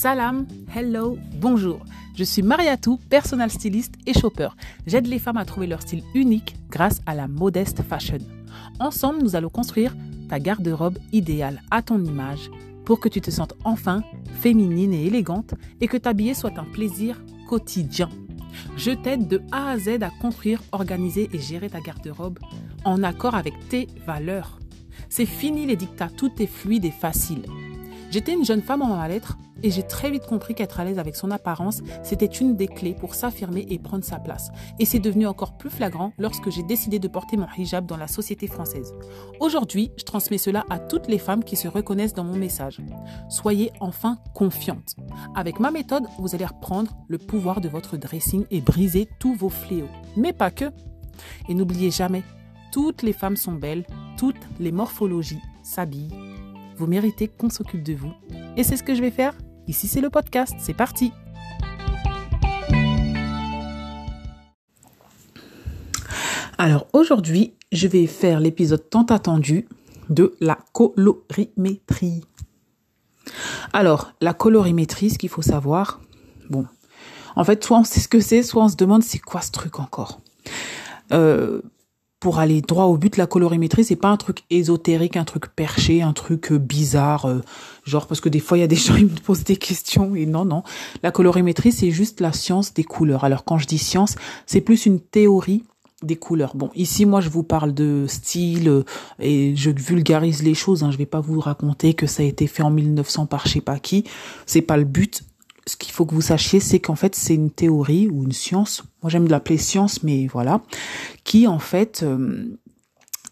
Salam, hello, bonjour. Je suis Mariatou, personal styliste et shopper. J'aide les femmes à trouver leur style unique grâce à la modeste fashion. Ensemble, nous allons construire ta garde-robe idéale à ton image pour que tu te sentes enfin féminine et élégante et que t'habiller soit un plaisir quotidien. Je t'aide de A à Z à construire, organiser et gérer ta garde-robe en accord avec tes valeurs. C'est fini les dictats, tout est fluide et facile. J'étais une jeune femme en mal-être et j'ai très vite compris qu'être à l'aise avec son apparence, c'était une des clés pour s'affirmer et prendre sa place. Et c'est devenu encore plus flagrant lorsque j'ai décidé de porter mon hijab dans la société française. Aujourd'hui, je transmets cela à toutes les femmes qui se reconnaissent dans mon message. Soyez enfin confiantes. Avec ma méthode, vous allez reprendre le pouvoir de votre dressing et briser tous vos fléaux. Mais pas que. Et n'oubliez jamais, toutes les femmes sont belles, toutes les morphologies s'habillent. Vous méritez qu'on s'occupe de vous. Et c'est ce que je vais faire? Ici, c'est le podcast. C'est parti. Alors aujourd'hui, je vais faire l'épisode tant attendu de la colorimétrie. Alors, la colorimétrie, ce qu'il faut savoir, bon, en fait, soit on sait ce que c'est, soit on se demande c'est quoi ce truc encore. Euh, pour aller droit au but, la colorimétrie, c'est pas un truc ésotérique, un truc perché, un truc euh, bizarre, euh, genre parce que des fois il y a des gens qui me posent des questions et non non, la colorimétrie c'est juste la science des couleurs. Alors quand je dis science, c'est plus une théorie des couleurs. Bon, ici moi je vous parle de style euh, et je vulgarise les choses. Hein. Je vais pas vous raconter que ça a été fait en 1900 par je sais pas qui. C'est pas le but ce qu'il faut que vous sachiez, c'est qu'en fait, c'est une théorie ou une science. Moi, j'aime l'appeler science, mais voilà, qui en fait euh,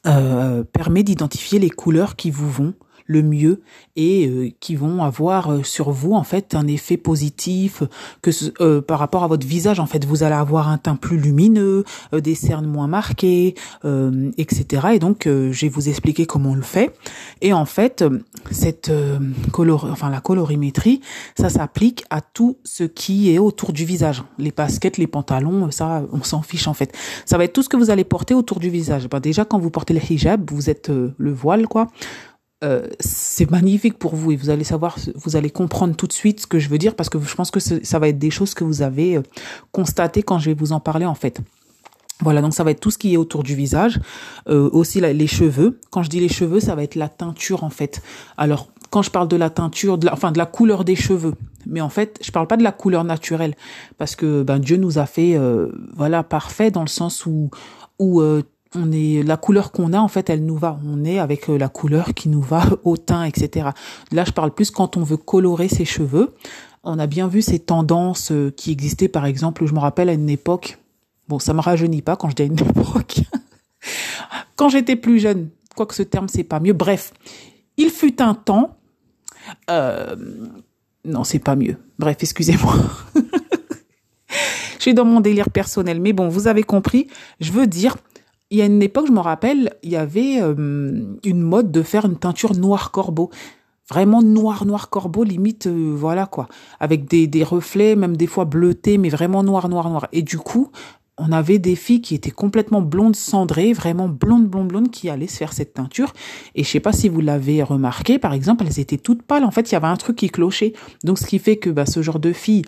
euh, permet d'identifier les couleurs qui vous vont le mieux et euh, qui vont avoir euh, sur vous en fait un effet positif que euh, par rapport à votre visage. En fait vous allez avoir un teint plus lumineux des cernes moins marquées etc et donc je vais vous expliquer comment on le fait. Et en fait cette color enfin la colorimétrie ça s'applique à tout ce qui est autour du visage. Les baskets les pantalons ça on s'en fiche en fait. Ça va être tout ce que vous allez porter autour du visage. Ben, déjà quand vous portez le hijab vous êtes le voile quoi euh, c'est magnifique pour vous et vous allez savoir, vous allez comprendre tout de suite ce que je veux dire parce que je pense que ça va être des choses que vous avez euh, constatées quand je vais vous en parler en fait. Voilà, donc ça va être tout ce qui est autour du visage, euh, aussi les cheveux. Quand je dis les cheveux, ça va être la teinture en fait. Alors quand je parle de la teinture, de la, enfin de la couleur des cheveux, mais en fait je parle pas de la couleur naturelle parce que ben Dieu nous a fait voilà parfait dans le sens où où on est la couleur qu'on a en fait elle nous va. On est avec euh, la couleur qui nous va au teint etc là je parle plus quand on veut colorer ses cheveux. On a bien vu ces tendances euh, qui existaient par exemple je me rappelle à une époque bon ça me rajeunit pas quand je dis à une époque. Quand j'étais plus jeune quoique ce terme c'est pas mieux. Bref il fut un temps euh, non c'est pas mieux. Bref excusez-moi. Je suis dans mon délire personnel. Mais bon vous avez compris je veux dire il y a une époque, je me rappelle, il y avait euh, une mode de faire une teinture noir corbeau. Vraiment noir, noir corbeau, limite, euh, voilà quoi. Avec des, des reflets, même des fois bleutés, mais vraiment noir, noir, noir. Et du coup, on avait des filles qui étaient complètement blondes cendrées, vraiment blondes, blondes, blondes, qui allaient se faire cette teinture. Et je sais pas si vous l'avez remarqué, par exemple, elles étaient toutes pâles. En fait, il y avait un truc qui clochait. Donc, ce qui fait que bah, ce genre de filles,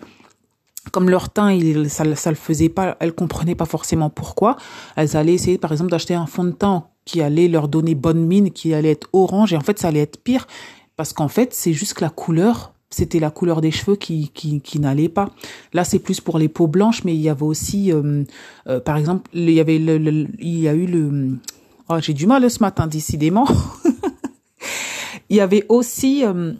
comme leur teint, il, ça, ça le faisait pas, elles comprenaient pas forcément pourquoi. Elles allaient essayer, par exemple, d'acheter un fond de teint qui allait leur donner bonne mine, qui allait être orange, et en fait, ça allait être pire, parce qu'en fait, c'est juste que la couleur, c'était la couleur des cheveux qui, qui, qui n'allait pas. Là, c'est plus pour les peaux blanches, mais il y avait aussi, euh, euh, par exemple, il y avait le, il y a eu le, oh, j'ai du mal ce matin, décidément. il y avait aussi, euh,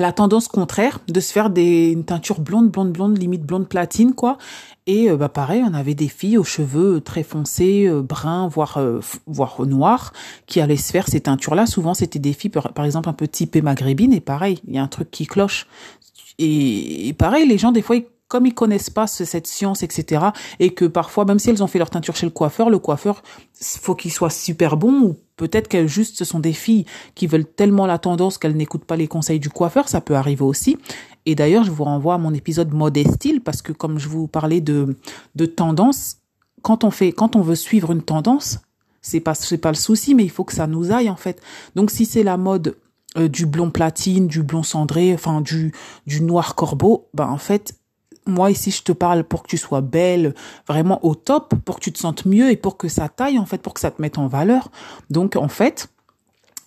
la tendance contraire de se faire des une teinture blonde blonde blonde limite blonde platine quoi. Et euh, bah pareil on avait des filles aux cheveux très foncés euh, bruns voire euh, voire noirs qui allaient se faire ces teintures là souvent c'était des filles par, exemple un peu typées maghrébines. Et pareil il y a un truc qui cloche. Et, et pareil les gens des fois ils comme ils connaissent pas cette science, etc., et que parfois, même si elles ont fait leur teinture chez le coiffeur, le coiffeur, faut qu'il soit super bon, ou peut-être qu'elles juste ce sont des filles qui veulent tellement la tendance qu'elles n'écoutent pas les conseils du coiffeur, ça peut arriver aussi. Et d'ailleurs, je vous renvoie à mon épisode mode et style, parce que comme je vous parlais de, de tendance, quand on fait, quand on veut suivre une tendance, c'est pas, c'est pas le souci, mais il faut que ça nous aille, en fait. Donc, si c'est la mode du blond platine, du blond cendré, enfin du du noir corbeau, ben en fait moi ici je te parle pour que tu sois belle, vraiment au top, pour que tu te sentes mieux et pour que ça taille en fait, pour que ça te mette en valeur. Donc en fait,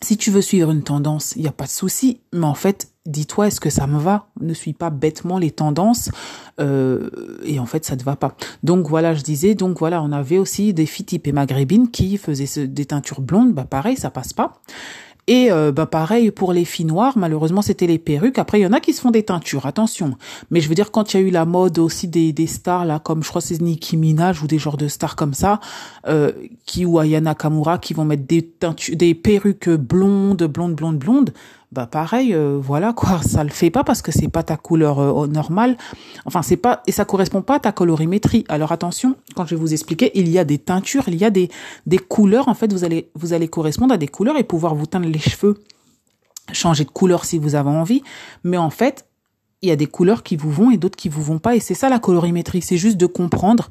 si tu veux suivre une tendance, il n'y a pas de souci, mais en fait, dis-toi est-ce que ça me va? Ne suis pas bêtement les tendances euh, et en fait ça te va pas. Donc voilà, je disais donc voilà, on avait aussi des filles typées maghrébines qui faisaient des teintures blondes, bah pareil, ça passe pas. Et euh, bah pareil pour les filles noires, malheureusement c'était les perruques. Après il y en a qui se font des teintures, attention. Mais je veux dire quand il y a eu la mode aussi des, des stars là, comme je crois c'est Nicki Minaj ou des genres de stars comme ça, euh, qui ou Ayana Kamura qui vont mettre des teintures, des perruques blondes, blondes, blondes, blondes bah pareil, euh, voilà quoi, ça le fait pas parce que c'est pas ta couleur euh, normale. Enfin, c'est pas et ça correspond pas à ta colorimétrie. Alors attention, quand je vais vous expliquer, il y a des teintures, il y a des des couleurs. En fait, vous allez vous allez correspondre à des couleurs et pouvoir vous teindre les cheveux, changer de couleur si vous avez envie. Mais en fait, il y a des couleurs qui vous vont et d'autres qui vous vont pas. Et c'est ça la colorimétrie, c'est juste de comprendre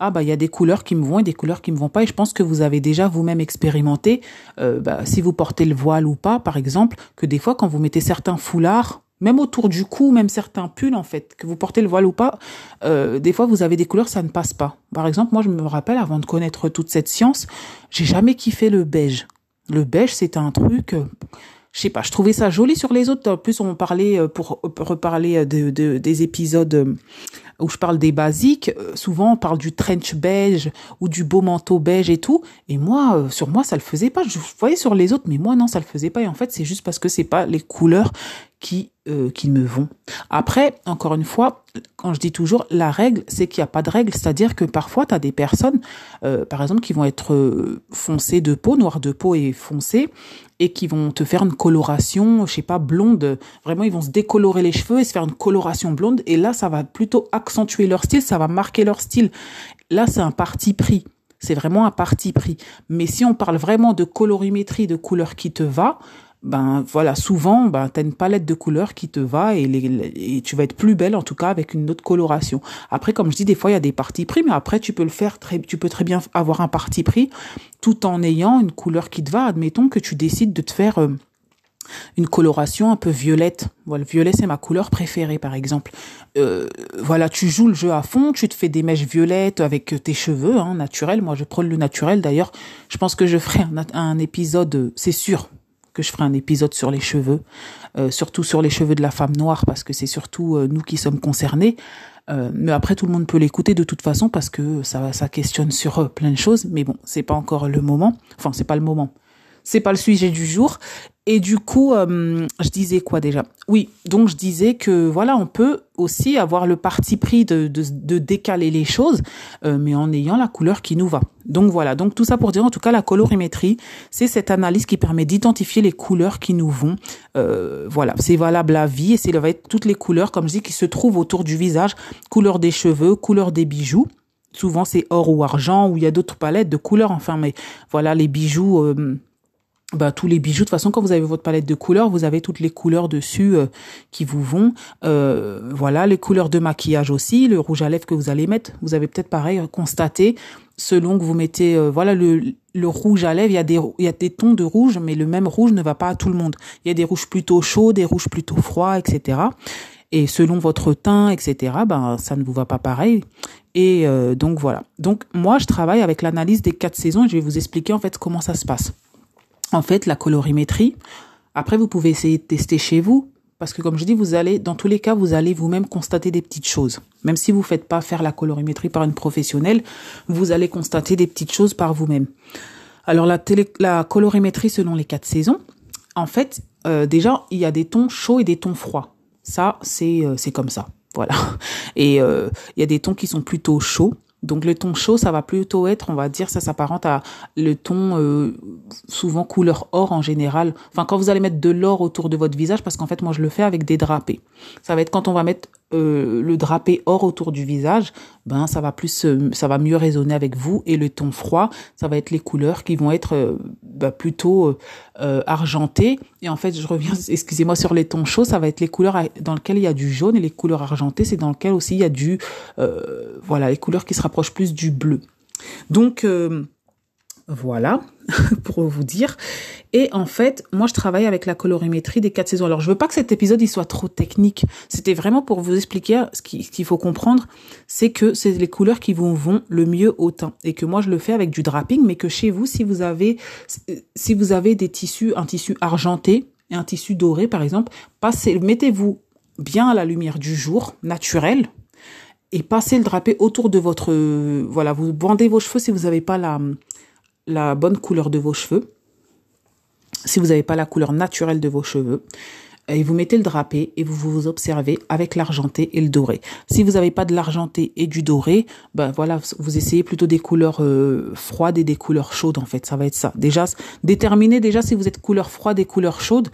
ah bah il y a des couleurs qui me vont et des couleurs qui me vont pas et je pense que vous avez déjà vous-même expérimenté euh, bah, si vous portez le voile ou pas par exemple que des fois quand vous mettez certains foulards même autour du cou, même certains pulls en fait, que vous portez le voile ou pas, euh, des fois vous avez des couleurs, ça ne passe pas. Par exemple, moi je me rappelle avant de connaître toute cette science, j'ai jamais kiffé le beige. Le beige, c'est un truc, euh, je sais pas, je trouvais ça joli sur les autres. En plus, on parlait euh, pour reparler de, de, des épisodes où je parle des basiques, euh, souvent on parle du trench beige ou du beau manteau beige et tout. Et moi, euh, sur moi, ça le faisait pas. Je voyais sur les autres, mais moi non, ça le faisait pas. Et en fait, c'est juste parce que c'est pas les couleurs qui euh, qui me vont. Après, encore une fois, quand je dis toujours la règle, c'est qu'il n'y a pas de règle, c'est-à-dire que parfois tu as des personnes, par exemple, qui vont être foncées de peau, noires de peau et foncées, et qui vont te faire une coloration, je sais pas, blonde. Vraiment, ils vont se décolorer les cheveux et se faire une coloration blonde, et là, ça va plutôt accentuer leur style, ça va marquer leur style. Là, c'est un parti pris. C'est vraiment un parti pris. Mais si on parle vraiment de colorimétrie, de couleur qui te va, ben voilà, souvent, ben t'as une palette de couleurs qui te va et tu vas être plus belle en tout cas avec une autre coloration. Après, comme je dis, des fois il y a des parties pris, mais après tu peux le faire très, tu peux très bien avoir un parti pris tout en ayant une couleur qui te va. Admettons que tu décides de te faire euh, une coloration un peu violette. Voilà, le violet c'est ma couleur préférée par exemple. Euh, voilà, tu joues le jeu à fond, tu te fais des mèches violettes avec tes cheveux hein, naturels. Moi je prône le naturel d'ailleurs. Je pense que je ferai un, épisode, c'est sûr, que je ferai un épisode sur les cheveux, euh, surtout sur les cheveux de la femme noire, parce que c'est surtout euh, nous qui sommes concernés. Mais après, tout le monde peut l'écouter de toute façon parce que ça, ça questionne sur plein de choses. Mais bon, c'est pas encore le moment. Enfin, c'est pas le moment c'est pas le sujet du jour. Et du coup, euh, je disais quoi déjà? Oui, donc je disais que voilà, on peut aussi avoir le parti pris de, de, décaler les choses, euh, mais en ayant la couleur qui nous va. Donc voilà, donc tout ça pour dire en tout cas la colorimétrie, c'est cette analyse qui permet d'identifier les couleurs qui nous vont. Euh, voilà, c'est valable à vie et c'est va être toutes les couleurs, comme je dis, qui se trouvent autour du visage, couleur des cheveux, couleur des bijoux. Souvent c'est or ou argent, ou il y a d'autres palettes de couleurs, enfin, mais voilà, les bijoux bah, tous les bijoux. De toute façon, quand vous avez votre palette de couleurs, vous avez toutes les couleurs dessus euh, qui vous vont. Euh, voilà, les couleurs de maquillage aussi, le rouge à lèvres que vous allez mettre. Vous avez peut-être pareil constaté, selon que vous mettez, euh, voilà, le, le rouge à lèvres, il y a des il y a des tons de rouge, mais le même rouge ne va pas à tout le monde. Il y a des rouges plutôt chauds, des rouges plutôt froids, etc. Et selon votre teint, etc., ben ça ne vous va pas pareil. Et donc voilà. Donc moi, je travaille avec l'analyse des quatre saisons et je vais vous expliquer en fait comment ça se passe en fait la colorimétrie. Après, vous pouvez essayer de tester chez vous, parce que comme je dis, vous allez, dans tous les cas, vous allez vous-même constater des petites choses. Même si vous ne faites pas faire la colorimétrie par une professionnelle, vous allez constater des petites choses par vous-même. Alors la, colorimétrie selon les quatre saisons, en fait, euh, déjà, il y a des tons chauds et des tons froids. Ça, c'est euh, comme ça. Voilà. Et euh, il y a des tons qui sont plutôt chauds donc le ton chaud, ça va plutôt être, on va dire, ça s'apparente à le ton euh, souvent couleur or en général. Enfin, quand vous allez mettre de l'or autour de votre visage, parce qu'en fait, moi, je le fais avec des drapés. Ça va être quand on va mettre euh, le drapé or autour du visage, ben ça va plus, euh, ça va mieux résonner avec vous. Et le ton froid, ça va être les couleurs qui vont être euh, ben, plutôt argentées. Et en fait, je reviens, excusez-moi, sur les tons chauds, ça va être les couleurs dans lesquelles il y a du jaune et les couleurs argentées, c'est dans lesquelles aussi il y a du, voilà, les couleurs qui se rapprochent plus du bleu. Donc Voilà, pour vous dire. Et en fait, moi, je travaille avec la colorimétrie des quatre saisons. Alors, je veux pas que cet épisode il soit trop technique. C'était vraiment pour vous expliquer ce qu'il faut comprendre, c'est que c'est les couleurs qui vont le mieux au teint. Et que moi, je le fais avec du draping, mais que chez vous, si vous avez, si vous avez des tissus, un tissu argenté et un tissu doré, par exemple, passez, mettez-vous bien à la lumière du jour, naturel, et passez le drapé autour de votre, voilà, vous bandez vos cheveux si vous n'avez pas la, la bonne couleur de vos cheveux, si vous n'avez pas la couleur naturelle de vos cheveux, et vous mettez le drapé et vous vous observez avec l'argenté et le doré. Si vous n'avez pas de l'argenté et du doré, ben voilà, vous essayez plutôt des couleurs euh, froides et des couleurs chaudes en fait, ça va être ça. Déjà déterminez déjà si vous êtes couleur froide et couleur chaude,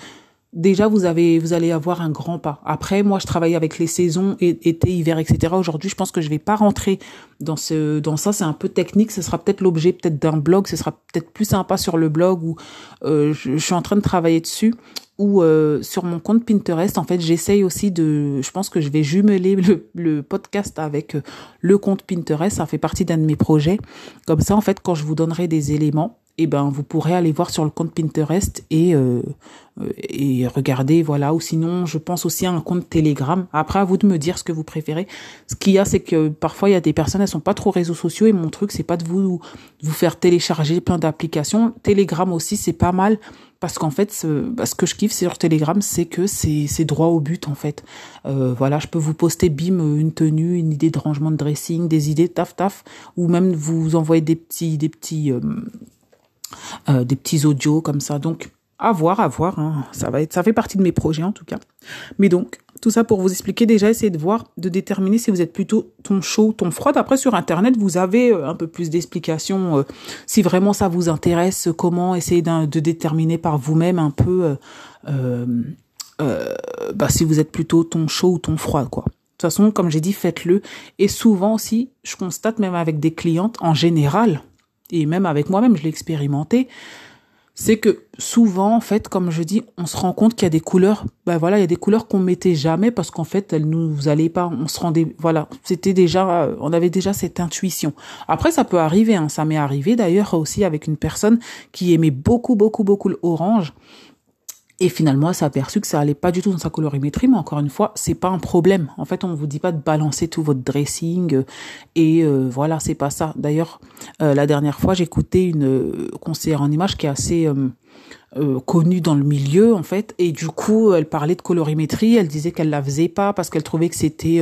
déjà vous avez vous allez avoir un grand pas. Après moi je travaille avec les saisons été, hiver, etc. Aujourd'hui je pense que je vais pas rentrer dans ce dans ça. C'est un peu technique. Ce sera peut-être l'objet peut-être d'un blog. Ce sera peut-être plus sympa sur le blog où euh, je, suis en train de travailler dessus ou euh, sur mon compte Pinterest. En fait j'essaye aussi de. Je pense que je vais jumeler le, podcast avec euh, le compte Pinterest. Ça fait partie d'un de mes projets. Comme ça en fait quand je vous donnerai des éléments eh ben vous pourrez aller voir sur le compte Pinterest et euh, et regarder voilà. Ou sinon je pense aussi à un compte Telegram. Après à vous de me dire ce que vous préférez. Ce qu'il y a c'est que parfois il y a des personnes elles sont pas trop réseaux sociaux et mon truc c'est pas de vous vous faire télécharger plein d'applications. Telegram aussi c'est pas mal parce qu'en fait ce, ce que je kiffe sur Telegram c'est que c'est c'est droit au but en fait. Euh, voilà je peux vous poster bim une tenue une idée de rangement de dressing des idées taf taf ou même vous envoyer des petits des petits euh, euh, des petits audios comme ça. Donc, à voir, à voir. Hein. Ça va être, ça fait partie de mes projets en tout cas. Mais donc, tout ça pour vous expliquer déjà, essayez de voir, de déterminer si vous êtes plutôt ton chaud, ton froid. Après, sur Internet, vous avez euh, un peu plus d'explications. Euh, si vraiment ça vous intéresse, comment essayer de déterminer par vous-même un peu bah, si vous êtes plutôt ton chaud ou ton froid, quoi. De toute façon, comme j'ai dit, faites-le. Et souvent aussi, je constate même avec des clientes en général, et même avec moi-même, je l'ai expérimenté, c'est que souvent, en fait, comme je dis, on se rend compte qu'il y a des couleurs, ben voilà, il y a des couleurs qu'on mettait jamais parce qu'en fait, elles nous allaient pas, on se rendait, voilà, c'était déjà, on avait déjà cette intuition. Après, ça peut arriver, hein, ça m'est arrivé d'ailleurs aussi avec une personne qui aimait beaucoup, beaucoup, beaucoup l'orange et finalement, elle s'est aperçue que ça allait pas du tout dans sa colorimétrie, mais encore une fois, c'est pas un problème. En fait, on vous dit pas de balancer tout votre dressing euh, et euh, voilà, c'est pas ça. D'ailleurs, euh, la dernière fois, j'écoutais une conseillère en image qui est assez connue dans le milieu en fait, et du coup, elle parlait de colorimétrie. Elle disait qu'elle la faisait pas parce qu'elle trouvait que c'était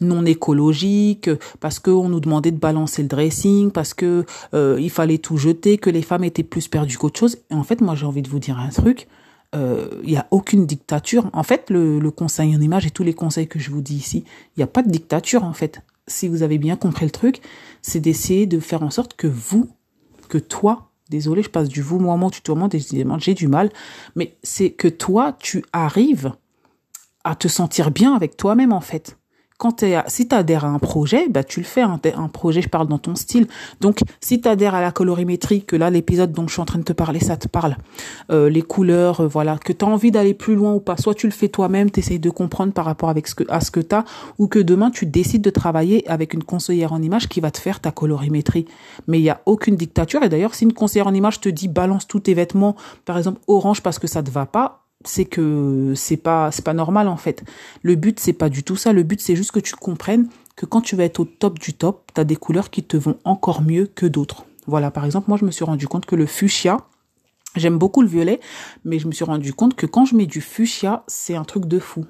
non écologique, parce qu'on nous demandait de balancer le dressing, parce que il fallait tout jeter, que les femmes étaient plus perdues qu'autre chose. Et en fait, moi, j'ai envie de vous dire un truc il euh, n'y a aucune dictature. En fait, le, conseil en image et tous les conseils que je vous dis ici, il n'y a pas de dictature en fait. Si vous avez bien compris le truc, c'est d'essayer de faire en sorte que vous, que toi, désolé, je passe du vous, moi, moi, tu te décidément, j'ai du mal, mais c'est que toi, tu arrives à te sentir bien avec toi-même en fait quand si tu adhères à un projet, bah tu le fais un, un, projet, je parle dans ton style. Donc si tu adhères à la colorimétrie, que là l'épisode dont je suis en train de te parler, ça te parle, euh, les couleurs, euh, voilà, que tu as envie d'aller plus loin ou pas, soit tu le fais toi-même, tu essayes de comprendre par rapport avec ce à ce que tu as, ou que demain tu décides de travailler avec une conseillère en image qui va te faire ta colorimétrie. Mais il y a aucune dictature et d'ailleurs si une conseillère en image te dit balance tous tes vêtements, par exemple orange parce que ça te va pas, c'est que c'est pas c'est pas normal en fait. Le but c'est pas du tout ça, le but c'est juste que tu comprennes que quand tu vas être au top du top, tu as des couleurs qui te vont encore mieux que d'autres. Voilà, par exemple, moi je me suis rendu compte que le fuchsia J'aime beaucoup le violet, mais je me suis rendu compte que quand je mets du fuchsia, c'est un truc de fou.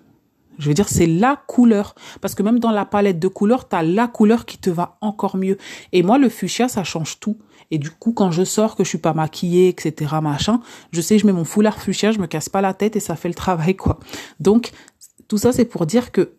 Je veux dire, c'est la couleur. Parce que même dans la palette de couleurs, tu la couleur qui te va encore mieux. Et moi, le fuchsia, ça change tout. Et du coup, quand je sors, que je suis pas maquillée, etc., machin, je sais, je mets mon foulard fuchsia, je me casse pas la tête et ça fait le travail, quoi. Donc, tout ça, c'est pour dire que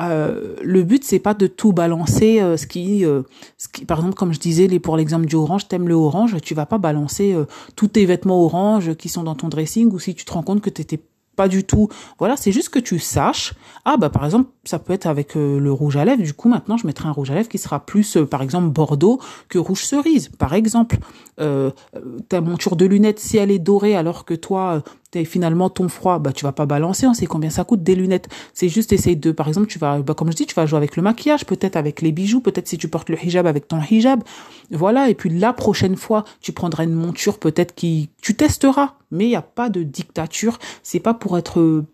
euh, le but c'est pas de tout balancer euh, ce qui euh, ce qui par exemple comme je disais pour l'exemple du orange t'aimes le orange tu vas pas balancer tous tes vêtements orange qui sont dans ton dressing ou si tu te rends compte que t'étais pas du tout. Voilà c'est juste que tu saches. Ah bah par exemple ça peut être avec euh, le rouge à lèvres. Du coup, maintenant, je mettrai un rouge à lèvres qui sera plus, euh, par exemple, bordeaux que rouge cerise, par exemple. Euh, ta monture de lunettes, si elle est dorée alors que toi, t'es finalement ton froid, bah tu vas pas balancer. On sait combien ça coûte des lunettes. C'est juste essayer de, par exemple, tu vas, bah, comme je dis, tu vas jouer avec le maquillage, peut-être avec les bijoux, peut-être si tu portes le hijab avec ton hijab. Voilà. Et puis la prochaine fois, tu prendras une monture peut-être qui, tu testeras. Mais il n'y a pas de dictature. C'est pas pour être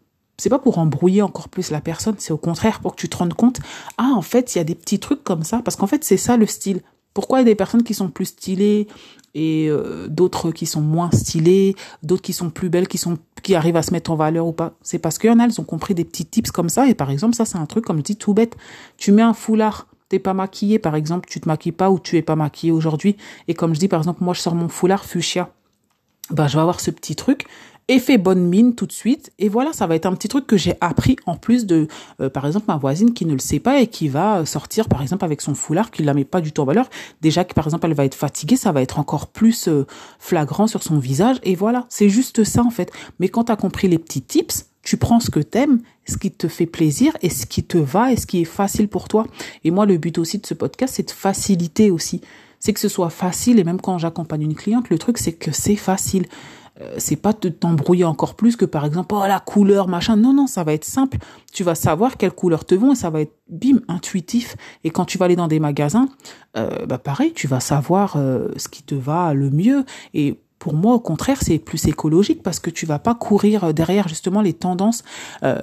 c'est pas pour embrouiller encore plus la personne, c'est au contraire pour que tu te rendes compte, ah, en fait, il y a des petits trucs comme ça, parce qu'en fait, c'est ça le style. Pourquoi il y a des personnes qui sont plus stylées et euh, d'autres qui sont moins stylées, d'autres qui sont plus belles, qui sont qui arrivent à se mettre en valeur ou pas? C'est parce qu'il y en a, elles ont compris des petits tips comme ça. Et par exemple, ça c'est un truc comme je dis tout bête. Tu mets un foulard, t'es pas maquillé, par exemple, tu te maquilles pas ou tu es pas maquillé aujourd'hui. Et comme je dis, par exemple, moi je sors mon foulard fuchsia. Ben, je vais avoir ce petit truc et fait bonne mine tout de suite. Et voilà, ça va être un petit truc que j'ai appris en plus de, euh, par exemple, ma voisine qui ne le sait pas et qui va sortir, par exemple, avec son foulard, qui la met pas du tout en valeur. Déjà que, par exemple, elle va être fatiguée, ça va être encore plus euh, flagrant sur son visage. Et voilà, c'est juste ça, en fait. Mais quand tu as compris les petits tips, tu prends ce que t'aimes, ce qui te fait plaisir et ce qui te va et ce qui est facile pour toi. Et moi, le but aussi de ce podcast, c'est de faciliter aussi. C'est que ce soit facile et même quand j'accompagne une cliente, le truc, c'est que c'est facile. Euh, c'est pas de t'embrouiller encore plus que par exemple oh la couleur machin non non ça va être simple tu vas savoir quelle couleur te vont et ça va être bim intuitif et quand tu vas aller dans des magasins euh, bah pareil tu vas savoir euh, ce qui te va le mieux et pour moi, au contraire, c'est plus écologique parce que tu vas pas courir derrière justement les tendances euh,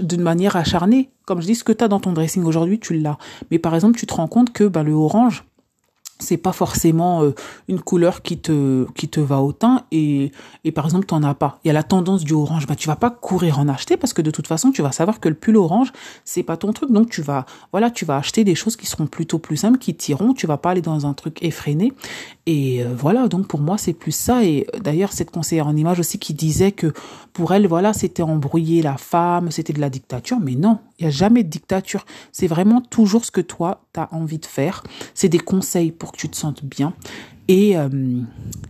d'une manière acharnée. Comme je dis, ce que tu as dans ton dressing aujourd'hui, tu l'as. Mais par exemple, tu te rends compte que bah, le orange, c'est pas forcément euh, une couleur qui te qui te va autant et et par exemple t'en as pas. Il y a la tendance du orange. Bah tu vas pas courir en acheter parce que de toute façon tu vas savoir que le pull orange c'est pas ton truc. Donc tu vas voilà tu vas acheter des choses qui seront plutôt plus simples qui tireront tu vas pas aller dans un truc effréné. Et euh, voilà. Donc pour moi c'est plus ça. Et euh, d'ailleurs cette conseillère en image aussi qui disait que pour elle voilà c'était embrouiller la femme c'était de la dictature. Mais non il y a jamais de dictature. C'est vraiment toujours ce que toi tu as envie de faire. C'est des conseils pour tu te sentes bien. Et euh,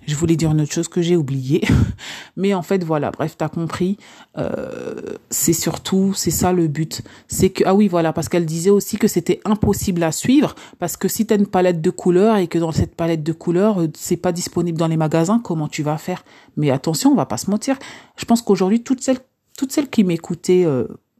je voulais dire une autre chose que j'ai oublié, mais en fait voilà, bref, t'as compris. Euh, c'est surtout, c'est ça le but. C'est que ah oui voilà, parce qu'elle disait aussi que c'était impossible à suivre parce que si t'as une palette de couleurs et que dans cette palette de couleurs euh, c'est pas disponible dans les magasins, comment tu vas faire? Mais attention, on va pas se mentir. Je pense qu'aujourd'hui toutes celles toutes celles qui m'écoutaient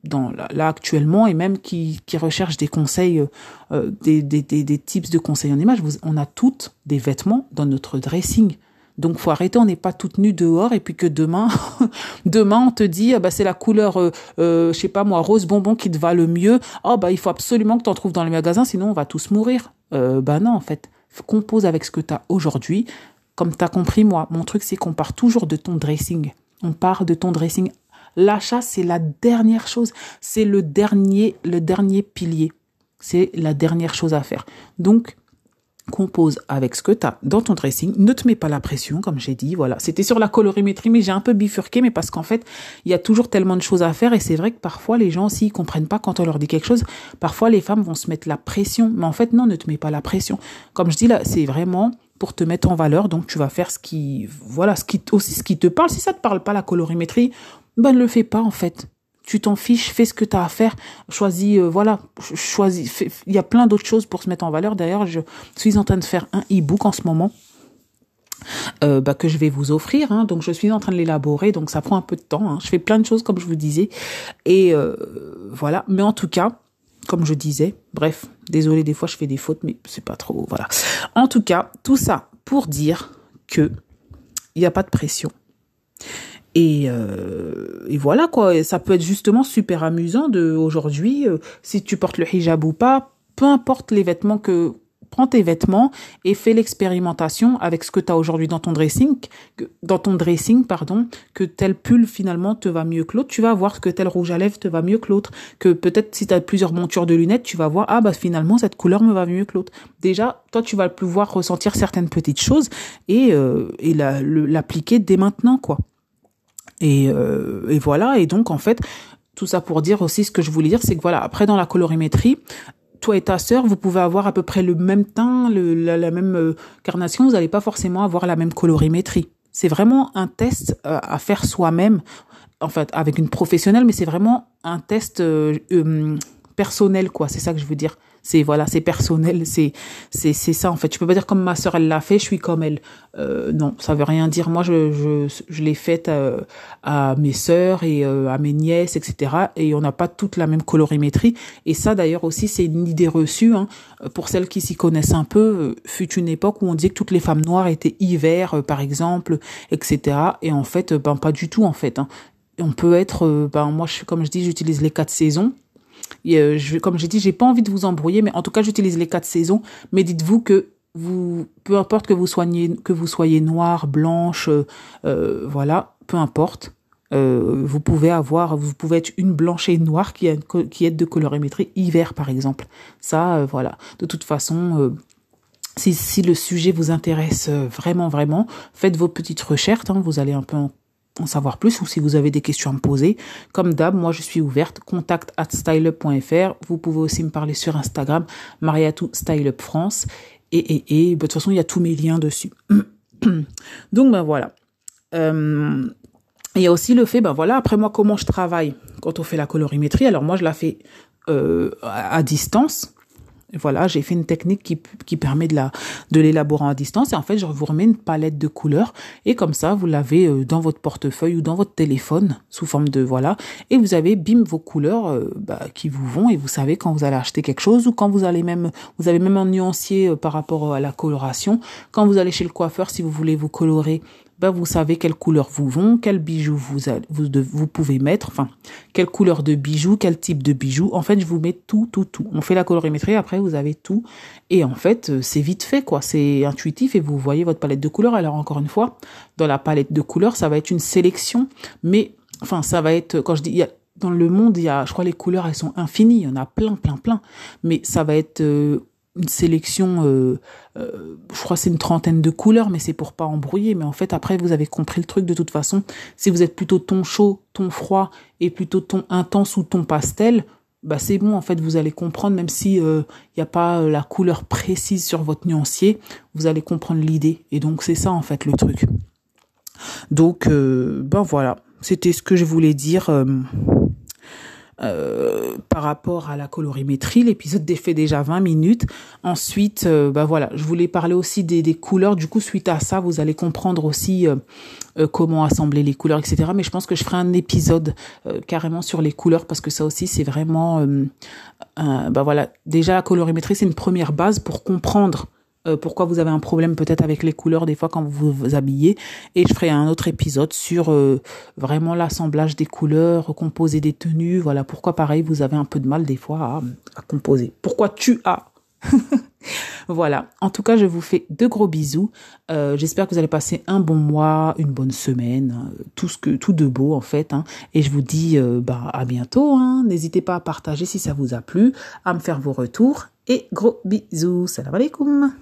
dans là, actuellement et même qui, qui recherchent des conseils, euh, euh, des, des, des, de conseils en image, on a toutes des vêtements dans notre dressing. Donc faut arrêter, on n'est pas toutes nues dehors et puis que demain, demain on te dit ah bah c'est la couleur, euh, euh, je sais pas moi rose bonbon qui te va le mieux. Oh bah il faut absolument que tu en trouves dans les magasins, sinon on va tous mourir. Euh, bah non en fait, compose avec ce que tu as aujourd'hui. Comme tu as compris moi, mon truc c'est qu'on part toujours de ton dressing. On part de ton dressing L'achat, c'est la dernière chose, c'est le dernier, pilier. C'est la dernière chose à faire. Donc, compose avec ce que tu as dans ton dressing. Ne te mets pas la pression, comme j'ai dit. Voilà. C'était sur la colorimétrie, mais j'ai un peu bifurqué, mais parce qu'en fait, il y a toujours tellement de choses à faire et c'est vrai que parfois les gens aussi, ils comprennent pas quand on leur dit quelque chose. Parfois, les femmes vont se mettre la pression. Mais en fait, non, ne te mets pas la pression. Comme je dis là, c'est vraiment pour te mettre en valeur. Donc, tu vas faire ce qui, voilà, ce qui, aussi ce qui te parle. Si ça te parle pas la colorimétrie, ben ne le fais pas en fait. Tu t'en fiches, fais ce que tu as à faire, choisis, euh, voilà, choisis. Il y a plein d'autres choses pour se mettre en valeur. D'ailleurs, je suis en train de faire un e-book en ce moment. Euh, bah, que je vais vous offrir. Hein. Donc je suis en train de l'élaborer, donc ça prend un peu de temps. Hein. Je fais plein de choses comme je vous disais. Et euh, voilà. Mais en tout cas, comme je disais, bref, désolé des fois je fais des fautes, mais c'est pas trop. Voilà. En tout cas, tout ça pour dire que il n'y a pas de pression. Et, euh, et voilà quoi, ça peut être justement super amusant de aujourd'hui, euh, si tu portes le hijab ou pas, peu importe les vêtements que prends tes vêtements et fais l'expérimentation avec ce que tu as aujourd'hui dans ton dressing, dans ton dressing pardon, que tel pull finalement te va mieux que l'autre, tu vas voir que tel rouge à lèvres te va mieux que l'autre, que peut-être si tu as plusieurs montures de lunettes, tu vas voir ah bah finalement cette couleur me va mieux que l'autre. Déjà, toi tu vas pouvoir ressentir certaines petites choses et euh, et l'appliquer dès maintenant quoi. Et, euh, et voilà. Et donc en fait, tout ça pour dire aussi ce que je voulais dire, c'est que voilà, après dans la colorimétrie, toi et ta sœur, vous pouvez avoir à peu près le même teint, la, même euh, carnation, vous n'allez pas forcément avoir la même colorimétrie. C'est vraiment un test euh, à faire soi-même en fait, avec une professionnelle, mais c'est vraiment un test personnel, quoi. C'est ça que je veux dire. C'est voilà, c'est personnel, c'est c'est c'est ça en fait. Tu peux pas dire comme ma sœur elle l'a fait, je suis comme elle. Euh, non, ça veut rien dire. Moi, je je je l'ai faite euh, à, mes sœurs et euh, à mes nièces, etc. Et on n'a pas toute la même colorimétrie. Et ça d'ailleurs aussi, c'est une idée reçue. Hein, pour celles qui s'y connaissent un peu, fut une époque où on disait que toutes les femmes noires étaient hiver, par exemple, etc. Et en fait, ben pas du tout en fait. Hein. On peut être, ben moi, je, comme je dis, j'utilise les quatre saisons. Euh, comme j'ai dit, j'ai pas envie de vous embrouiller, mais en tout cas, j'utilise les quatre saisons. Mais dites-vous que vous, peu importe que vous que vous soyez noire, blanche, euh, voilà, peu importe. Euh, vous pouvez avoir, vous pouvez être une blanche et une noire qui, a, qui est de colorimétrie hiver par exemple. Ça, euh, voilà. De toute façon, euh, si, si le sujet vous intéresse vraiment, vraiment, faites vos petites recherches. Hein, vous allez un peu en en savoir plus ou si vous avez des questions à me poser. Comme d'hab, moi je suis ouverte. Contact at styleup.fr. Vous pouvez aussi me parler sur Instagram, Mariatou Styleup France. Et, et, et, bah, de toute façon, il y a tous mes liens dessus. Donc, ben voilà. Euh, il y a aussi le fait, ben voilà, après moi, comment je travaille quand on fait la colorimétrie. Alors moi, je la fais euh, à distance voilà, j'ai fait une technique qui, qui permet de la de l'élaborer à distance et en fait, je vous remets une palette de couleurs et comme ça, vous l'avez euh, dans votre portefeuille ou dans votre téléphone sous forme de voilà et vous avez bim vos couleurs euh, bah, qui vous vont et vous savez quand vous allez acheter quelque chose ou quand vous allez même vous avez même un nuancier euh, par rapport à la coloration. Quand vous allez chez le coiffeur si vous voulez vous colorer ben vous savez quelles couleurs vous vont, quels bijoux vous, vous, vous pouvez mettre, enfin, quelle couleur de bijoux, quel type de bijoux. En fait, je vous mets tout, tout, tout. On fait la colorimétrie, après vous avez tout. Et en fait, euh, c'est vite fait, quoi. C'est intuitif et vous voyez votre palette de couleurs. Alors encore une fois, dans la palette de couleurs, ça va être une sélection, mais, enfin, ça va être, quand je dis, il y a, dans le monde, il y a, je crois, les couleurs, elles sont infinies. Il y en a plein, plein, plein. Mais ça va être euh, une sélection, euh, euh, je crois c'est une trentaine de couleurs, mais c'est pour pas embrouiller. Mais en fait, après, vous avez compris le truc de toute façon. Si vous êtes plutôt ton chaud, ton froid et plutôt ton intense ou ton pastel, bah c'est bon. En fait, vous allez comprendre, même si il euh, n'y a pas la couleur précise sur votre nuancier, vous allez comprendre l'idée. Et donc c'est ça en fait le truc. Donc ben voilà, c'était ce que je voulais dire. Euh, par rapport à la colorimétrie. L'épisode fait déjà 20 minutes. Ensuite, euh, bah voilà, je voulais parler aussi des, des, couleurs. Du coup, suite à ça, vous allez comprendre aussi euh, comment assembler les couleurs, etc. Mais je pense que je ferai un épisode carrément sur les couleurs parce que ça aussi, c'est vraiment, bah voilà, déjà la colorimétrie, c'est une première base pour comprendre euh, pourquoi vous avez un problème peut-être avec les couleurs des fois quand vous vous habillez. Et je ferai un autre épisode sur euh, vraiment l'assemblage des couleurs, composer des tenues. Voilà pourquoi pareil vous avez un peu de mal des fois à, composer. Pourquoi tu as? Voilà. En tout cas, je vous fais de gros bisous. Euh, j'espère que vous allez passer un bon mois, une bonne semaine, tout ce que de beau en fait. Hein. Et je vous dis bah à bientôt. Hein. N'hésitez pas à partager si ça vous a plu, à me faire vos retours et gros bisous. Salam alaikum.